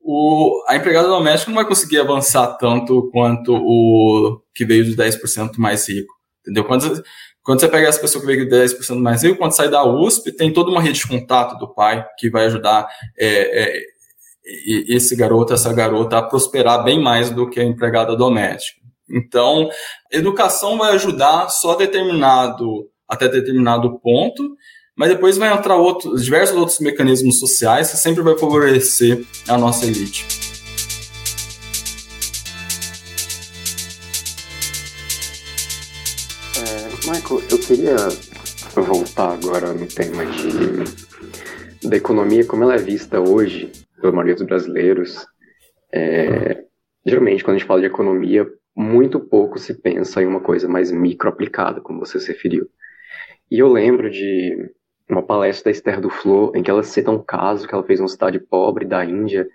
o, a empregada doméstica não vai conseguir avançar tanto quanto o que veio dos 10% mais rico. Entendeu? Quando, quando você pega essa pessoa que veio de 10% mais rico, quando sai da USP, tem toda uma rede de contato do pai que vai ajudar é, é, esse garoto, essa garota a prosperar bem mais do que a empregada doméstica. Então, educação vai ajudar só determinado até determinado ponto, mas depois vai entrar outros, diversos outros mecanismos sociais que sempre vai favorecer a nossa elite. Michael, eu queria voltar agora no tema de, da economia, como ela é vista hoje pela maioria dos brasileiros. É, geralmente, quando a gente fala de economia, muito pouco se pensa em uma coisa mais micro aplicada, como você se referiu. E eu lembro de uma palestra da Esther do Flor, em que ela cita um caso que ela fez numa cidade pobre da Índia,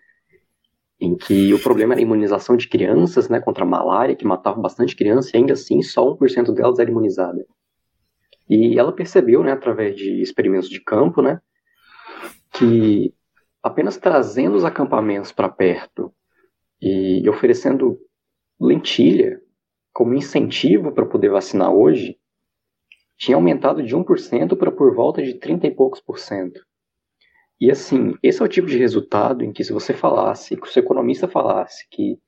em que o problema era a imunização de crianças né, contra a malária, que matava bastante criança, e ainda assim só 1% delas era imunizada. E ela percebeu, né, através de experimentos de campo, né, que apenas trazendo os acampamentos para perto e oferecendo lentilha como incentivo para poder vacinar hoje, tinha aumentado de 1% para por volta de 30 e poucos por cento. E assim, esse é o tipo de resultado em que se você falasse, que o seu economista falasse que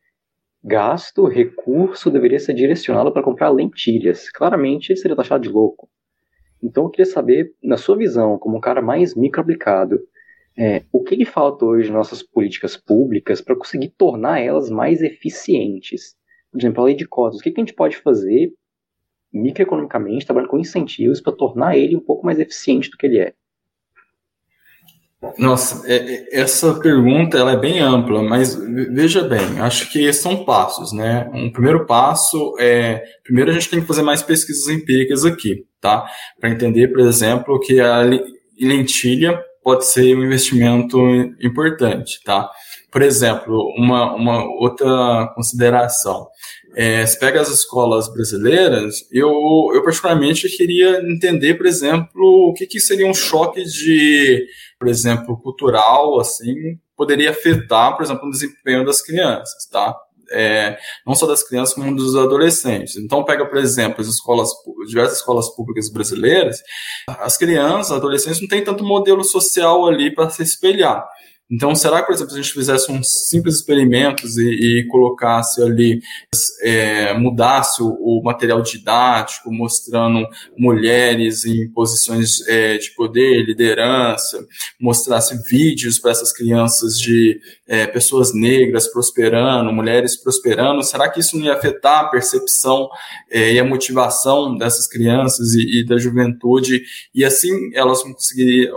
gasto, recurso deveria ser direcionado para comprar lentilhas, claramente ele seria taxado de louco. Então eu queria saber, na sua visão, como um cara mais microaplicado, é, o que, que falta hoje nas nossas políticas públicas para conseguir tornar elas mais eficientes? Por exemplo, a lei de cotas, o que, que a gente pode fazer microeconomicamente, trabalhando com incentivos para tornar ele um pouco mais eficiente do que ele é? Nossa, é, é, essa pergunta ela é bem ampla, mas veja bem, acho que são passos, né? Um primeiro passo é, primeiro a gente tem que fazer mais pesquisas empíricas aqui, tá? Para entender, por exemplo, que a lentilha pode ser um investimento importante, tá? Por exemplo, uma, uma outra consideração. É, se pega as escolas brasileiras, eu, eu particularmente queria entender, por exemplo, o que, que seria um choque de por exemplo, cultural, assim, poderia afetar, por exemplo, o desempenho das crianças, tá? É, não só das crianças, como dos adolescentes. Então, pega, por exemplo, as escolas, diversas escolas públicas brasileiras, as crianças, adolescentes não têm tanto modelo social ali para se espelhar. Então, será que, por exemplo, se a gente fizesse uns simples experimentos e, e colocasse ali, é, mudasse o, o, material didático, mostrando mulheres em posições é, de poder, liderança, mostrasse vídeos para essas crianças de é, pessoas negras prosperando, mulheres prosperando, será que isso não ia afetar a percepção é, e a motivação dessas crianças e, e da juventude? E assim elas vão conseguir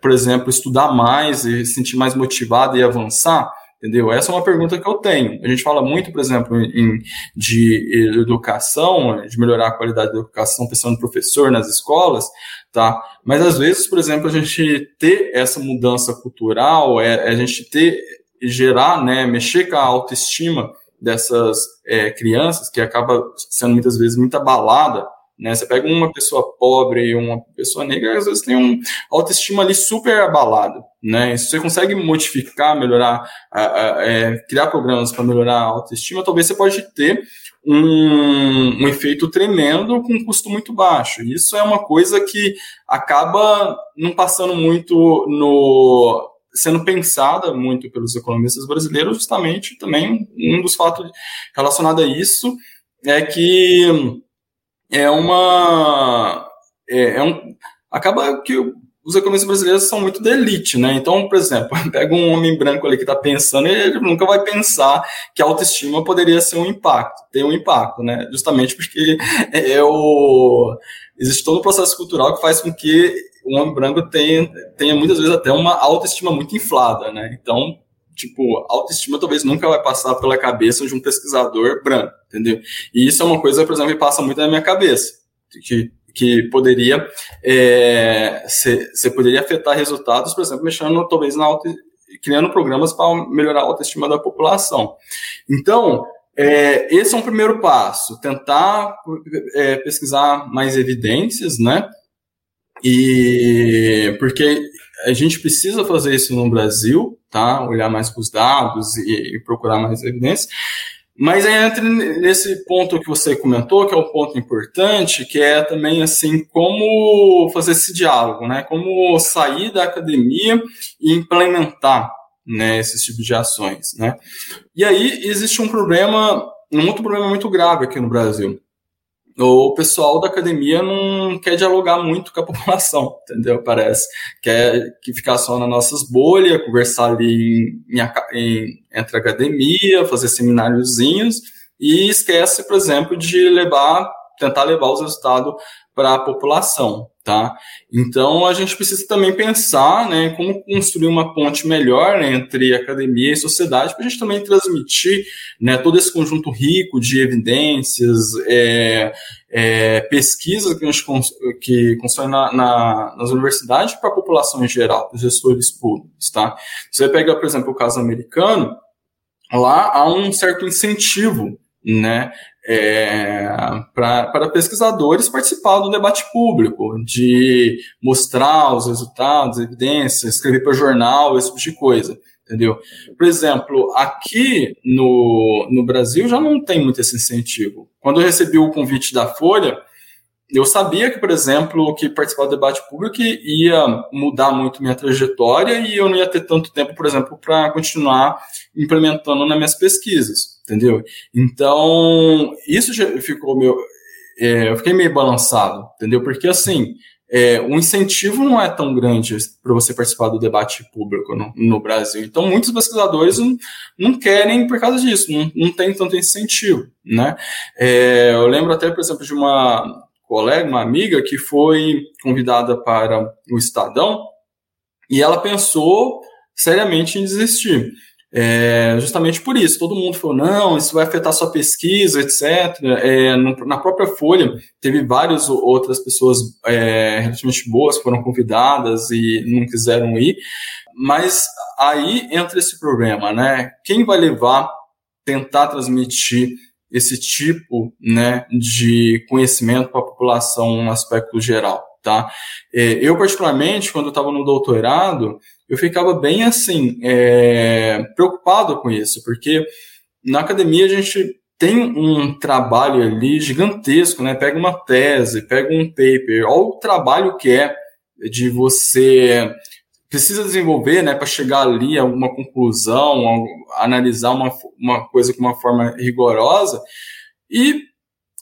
por exemplo, estudar mais e se sentir mais motivado e avançar? Entendeu? Essa é uma pergunta que eu tenho. A gente fala muito, por exemplo, em, de educação, de melhorar a qualidade da educação, pensando no professor nas escolas, tá? Mas às vezes, por exemplo, a gente ter essa mudança cultural, é, é a gente ter, gerar, né, mexer com a autoestima dessas é, crianças, que acaba sendo muitas vezes muito abalada né? Você pega uma pessoa pobre e uma pessoa negra, às vezes tem um autoestima ali super abalado. Né? Se você consegue modificar, melhorar, é, criar programas para melhorar a autoestima, talvez você pode ter um, um efeito tremendo com um custo muito baixo. Isso é uma coisa que acaba não passando muito no sendo pensada muito pelos economistas brasileiros, justamente também um dos fatos relacionados a isso é que é uma. É, é um, acaba que os economistas brasileiros são muito de elite, né? Então, por exemplo, pega um homem branco ali que está pensando, ele nunca vai pensar que a autoestima poderia ser um impacto, ter um impacto, né? Justamente porque é o, existe todo o processo cultural que faz com que o homem branco tenha, tenha muitas vezes até uma autoestima muito inflada, né? Então, tipo, autoestima talvez nunca vai passar pela cabeça de um pesquisador branco, entendeu? E isso é uma coisa, por exemplo, que passa muito na minha cabeça, que, que poderia, é, você poderia afetar resultados, por exemplo, mexendo talvez na auto, criando programas para melhorar a autoestima da população. Então, é, esse é um primeiro passo, tentar é, pesquisar mais evidências, né? E porque a gente precisa fazer isso no Brasil, tá? Olhar mais para os dados e, e, procurar mais evidências. Mas aí entra nesse ponto que você comentou, que é um ponto importante, que é também assim como fazer esse diálogo, né? Como sair da academia e implementar né, esses tipos de ações, né? E aí existe um problema, um outro problema muito grave aqui no Brasil, o pessoal da academia não quer dialogar muito com a população, entendeu? Parece. Quer que ficar só nas nossas bolhas, conversar ali em, em, entre academia, fazer semináriozinhos, e esquece, por exemplo, de levar, tentar levar os resultados para a população tá? Então a gente precisa também pensar, né, como construir uma ponte melhor entre academia e sociedade para a gente também transmitir, né, todo esse conjunto rico de evidências, é, é, pesquisas que a gente que constrói na, na, nas universidades para a população em geral, os gestores públicos, tá? Você pega, por exemplo, o caso americano, lá há um certo incentivo né, é, para pesquisadores participar do debate público, de mostrar os resultados, evidências, escrever para jornal, esse tipo de coisa. Entendeu? Por exemplo, aqui no, no Brasil já não tem muito esse incentivo. Quando eu recebi o convite da Folha, eu sabia que, por exemplo, que participar do debate público ia mudar muito minha trajetória e eu não ia ter tanto tempo, por exemplo, para continuar implementando nas minhas pesquisas, entendeu? Então, isso ficou meu. É, eu fiquei meio balançado, entendeu? Porque assim, é, o incentivo não é tão grande para você participar do debate público no, no Brasil. Então, muitos pesquisadores não, não, querem por causa disso, não, não tem tanto incentivo. Né? É, eu lembro até, por exemplo, de uma colega, uma amiga, que foi convidada para o Estadão e ela pensou seriamente em desistir. É, justamente por isso, todo mundo falou, não, isso vai afetar sua pesquisa, etc. É, na própria Folha, teve várias outras pessoas é, relativamente boas foram convidadas e não quiseram ir, mas aí entra esse problema, né? Quem vai levar, tentar transmitir esse tipo né, de conhecimento para a população no aspecto geral? Tá? É, eu, particularmente, quando eu estava no doutorado, eu ficava bem assim, é, preocupado com isso, porque na academia a gente tem um trabalho ali gigantesco, né? Pega uma tese, pega um paper, olha o trabalho que é de você precisa desenvolver, né, para chegar ali a uma conclusão, a analisar uma, uma coisa com uma forma rigorosa. E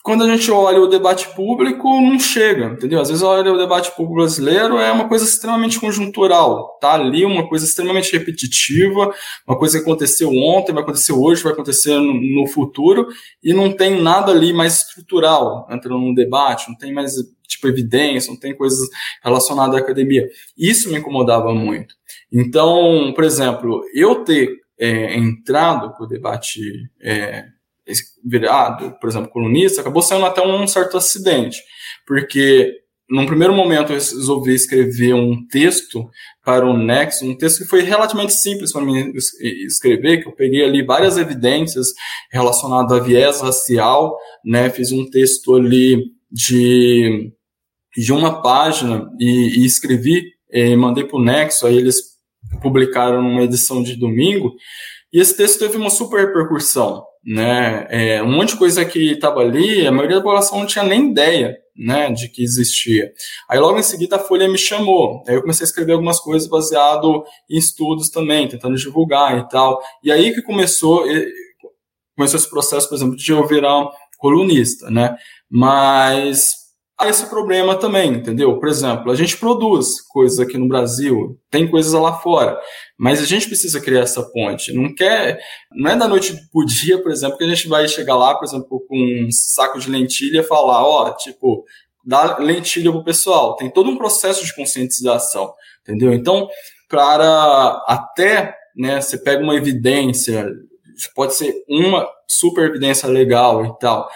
quando a gente olha o debate público, não chega, entendeu? Às vezes olha o debate público brasileiro é uma coisa extremamente conjuntural, tá ali uma coisa extremamente repetitiva, uma coisa que aconteceu ontem, vai acontecer hoje, vai acontecer no, no futuro, e não tem nada ali mais estrutural entrando no debate, não tem mais tipo evidência, não tem coisas relacionadas à academia. Isso me incomodava muito. Então, por exemplo, eu ter é, entrado para o debate é, virado, por exemplo, colunista, acabou sendo até um certo acidente, porque num primeiro momento eu resolvi escrever um texto para o Nexo, um texto que foi relativamente simples para mim escrever, que eu peguei ali várias evidências relacionadas a viés racial, né, fiz um texto ali de, de uma página e, e escrevi, e mandei para o Nexo, aí eles publicaram numa edição de domingo, e esse texto teve uma super repercussão, né? É, um monte de coisa que estava ali, a maioria da população não tinha nem ideia, né, de que existia. Aí logo em seguida a Folha me chamou, aí eu comecei a escrever algumas coisas baseado em estudos também, tentando divulgar e tal. E aí que começou começou esse processo, por exemplo, de eu virar colunista, né? Mas há esse problema também, entendeu? Por exemplo, a gente produz coisas aqui no Brasil, tem coisas lá fora, mas a gente precisa criar essa ponte. Não quer, não é da noite pro dia, por exemplo, que a gente vai chegar lá, por exemplo, com um saco de lentilha e falar, ó, tipo, dá lentilha pro pessoal. Tem todo um processo de conscientização, entendeu? Então, para até, né, você pega uma evidência, pode ser uma super evidência legal e tal,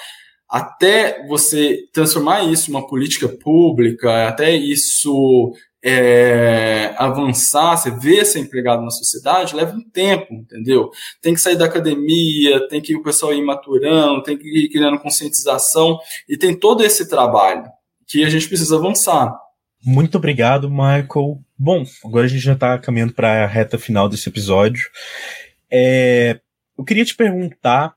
até você transformar isso em uma política pública, até isso é, avançar, você ver ser empregado na sociedade, leva um tempo, entendeu? Tem que sair da academia, tem que o pessoal ir maturando, tem que ir criando conscientização, e tem todo esse trabalho que a gente precisa avançar. Muito obrigado, Michael. Bom, agora a gente já está caminhando para a reta final desse episódio. É, eu queria te perguntar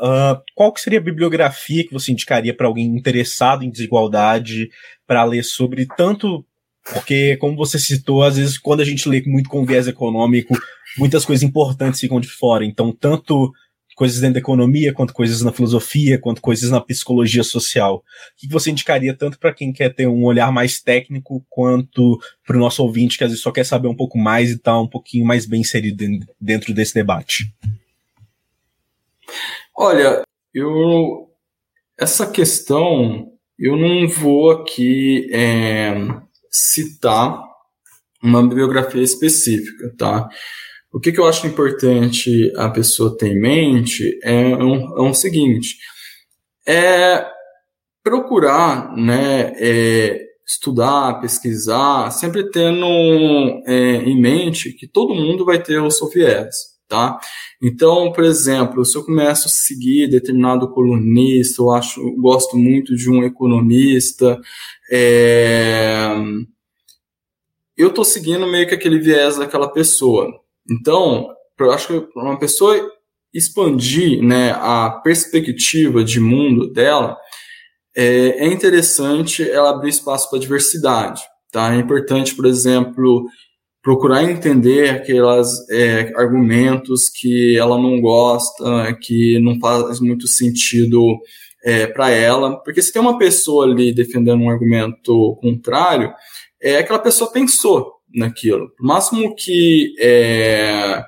Uh, qual que seria a bibliografia que você indicaria para alguém interessado em desigualdade para ler sobre tanto porque como você citou, às vezes quando a gente lê muito com viés econômico, muitas coisas importantes ficam de fora. Então, tanto coisas dentro da economia, quanto coisas na filosofia, quanto coisas na psicologia social. O que você indicaria tanto para quem quer ter um olhar mais técnico, quanto para o nosso ouvinte que às vezes só quer saber um pouco mais e está um pouquinho mais bem inserido dentro desse debate? Olha, eu essa questão eu não vou aqui é, citar uma bibliografia específica, tá? O que, que, eu acho importante a pessoa ter em mente é um, é um seguinte: é procurar, né, é, estudar, pesquisar, sempre tendo é, em mente que todo mundo vai ter o seu viés tá? Então, por exemplo, se eu começo a seguir determinado colunista, eu acho, gosto muito de um economista, é, eu estou seguindo meio que aquele viés daquela pessoa. Então, eu acho que uma pessoa expandir né, a perspectiva de mundo dela, é, é interessante ela abrir espaço para diversidade. Tá? É importante, por exemplo, procurar entender aqueles é, argumentos que ela não gosta, que não faz muito sentido é, para ela, porque se tem uma pessoa ali defendendo um argumento contrário, é aquela pessoa pensou naquilo. Máximo que é,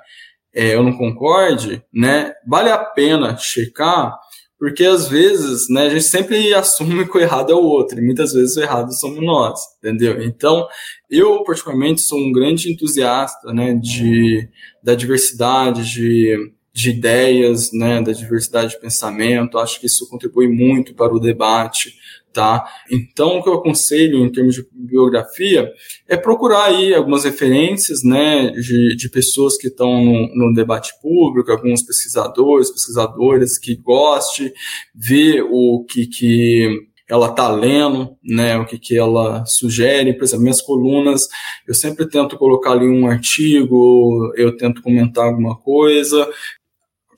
é, eu não concorde, né, vale a pena checar, porque às vezes, né, a gente sempre assume que o errado é o outro, e muitas vezes o errado somos nós, entendeu? Então, eu particularmente sou um grande entusiasta, né, de, da diversidade, de, de ideias, né, da diversidade de pensamento, acho que isso contribui muito para o debate, tá? Então, o que eu aconselho em termos de biografia é procurar aí algumas referências, né, de, de pessoas que estão no, no, debate público, alguns pesquisadores, pesquisadoras que goste, ver o que, que ela está lendo, né, o que, que ela sugere, por exemplo, minhas colunas, eu sempre tento colocar ali um artigo, eu tento comentar alguma coisa,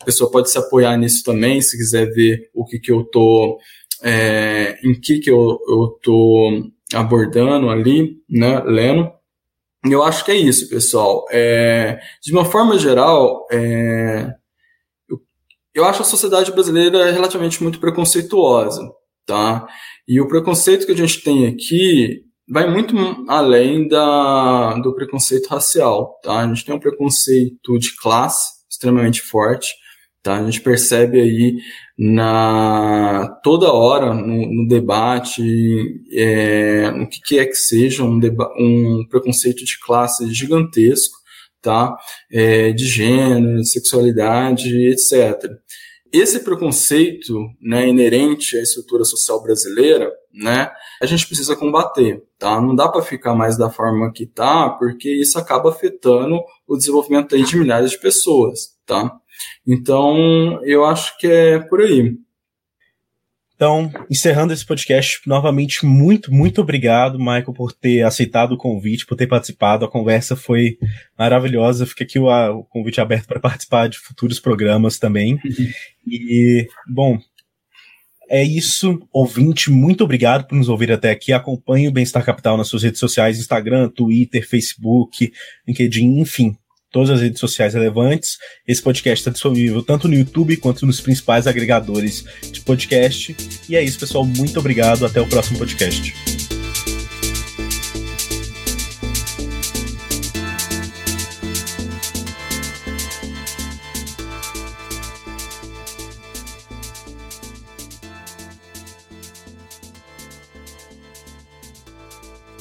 a pessoa pode se apoiar nisso também, se quiser ver o que, que eu estou é, em que, que eu estou abordando ali, né, lendo. Eu acho que é isso, pessoal. É, de uma forma geral, é, eu, eu acho a sociedade brasileira relativamente muito preconceituosa, tá? E o preconceito que a gente tem aqui vai muito além da, do preconceito racial, tá? A gente tem um preconceito de classe extremamente forte, tá? A gente percebe aí na toda hora no, no debate, é, no que quer que seja, um, um preconceito de classe gigantesco, tá? É, de gênero, de sexualidade, etc. Esse preconceito né, inerente à estrutura social brasileira, né, a gente precisa combater, tá? Não dá para ficar mais da forma que tá, porque isso acaba afetando o desenvolvimento de milhares de pessoas, tá? Então, eu acho que é por aí. Então, encerrando esse podcast, novamente, muito, muito obrigado, Michael, por ter aceitado o convite, por ter participado. A conversa foi maravilhosa. Fica aqui o, o convite aberto para participar de futuros programas também. e, bom, é isso, ouvinte. Muito obrigado por nos ouvir até aqui. Acompanhe o Bem-Estar Capital nas suas redes sociais: Instagram, Twitter, Facebook, LinkedIn, enfim todas as redes sociais relevantes. Esse podcast está disponível tanto no YouTube quanto nos principais agregadores de podcast. E é isso, pessoal. Muito obrigado. Até o próximo podcast.